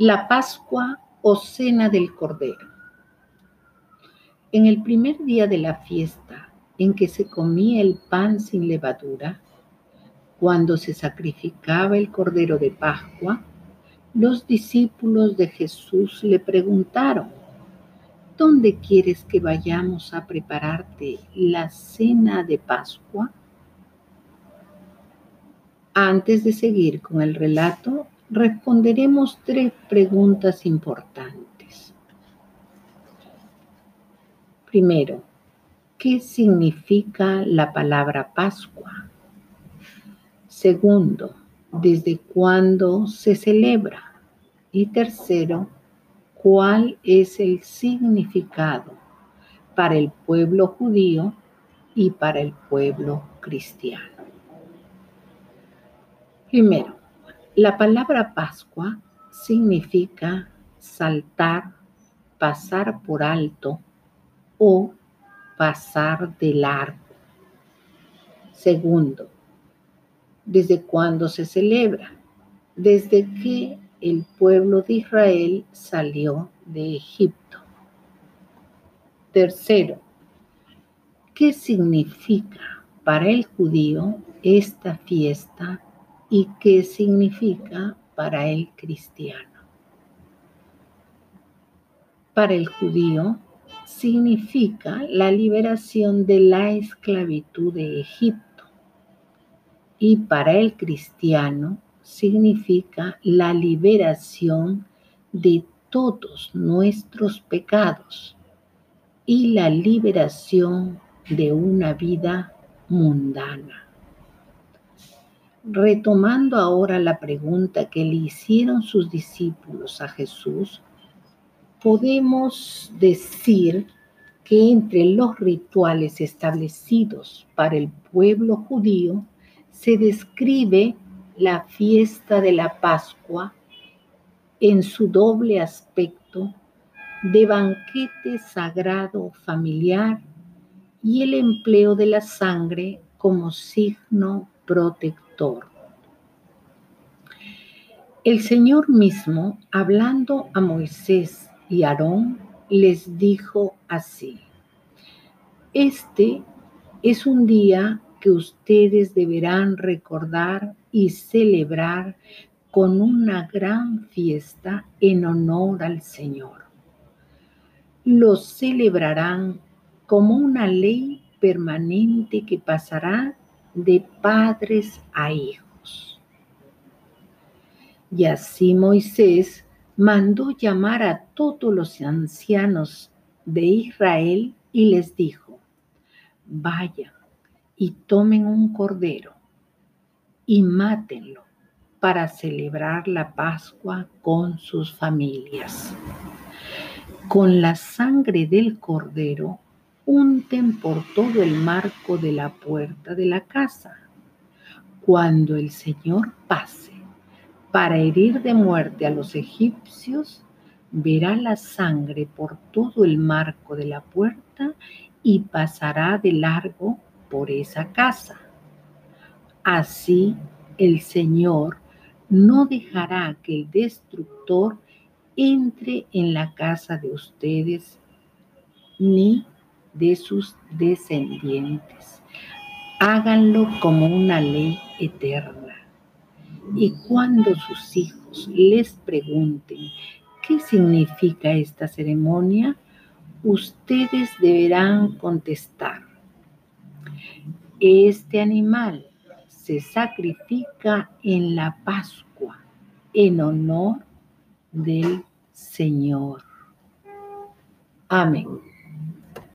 La Pascua o Cena del Cordero. En el primer día de la fiesta en que se comía el pan sin levadura, cuando se sacrificaba el Cordero de Pascua, los discípulos de Jesús le preguntaron, ¿dónde quieres que vayamos a prepararte la cena de Pascua? Antes de seguir con el relato, responderemos tres preguntas importantes. Primero, ¿qué significa la palabra Pascua? Segundo, ¿desde cuándo se celebra? Y tercero, ¿cuál es el significado para el pueblo judío y para el pueblo cristiano? Primero, la palabra Pascua significa saltar, pasar por alto o pasar de largo. Segundo, ¿desde cuándo se celebra? Desde que el pueblo de Israel salió de Egipto. Tercero, ¿qué significa para el judío esta fiesta y qué significa para el cristiano. Para el judío significa la liberación de la esclavitud de Egipto y para el cristiano significa la liberación de todos nuestros pecados y la liberación de una vida mundana. Retomando ahora la pregunta que le hicieron sus discípulos a Jesús, podemos decir que entre los rituales establecidos para el pueblo judío se describe la fiesta de la Pascua en su doble aspecto de banquete sagrado familiar y el empleo de la sangre como signo protector. El Señor mismo, hablando a Moisés y Aarón, les dijo así, este es un día que ustedes deberán recordar y celebrar con una gran fiesta en honor al Señor. Lo celebrarán como una ley permanente que pasará de padres a hijos. Y así Moisés mandó llamar a todos los ancianos de Israel y les dijo, vayan y tomen un cordero y mátenlo para celebrar la Pascua con sus familias. Con la sangre del cordero unten por todo el marco de la puerta de la casa. Cuando el Señor pase para herir de muerte a los egipcios, verá la sangre por todo el marco de la puerta y pasará de largo por esa casa. Así el Señor no dejará que el destructor entre en la casa de ustedes, ni de sus descendientes. Háganlo como una ley eterna. Y cuando sus hijos les pregunten qué significa esta ceremonia, ustedes deberán contestar. Este animal se sacrifica en la Pascua en honor del Señor. Amén.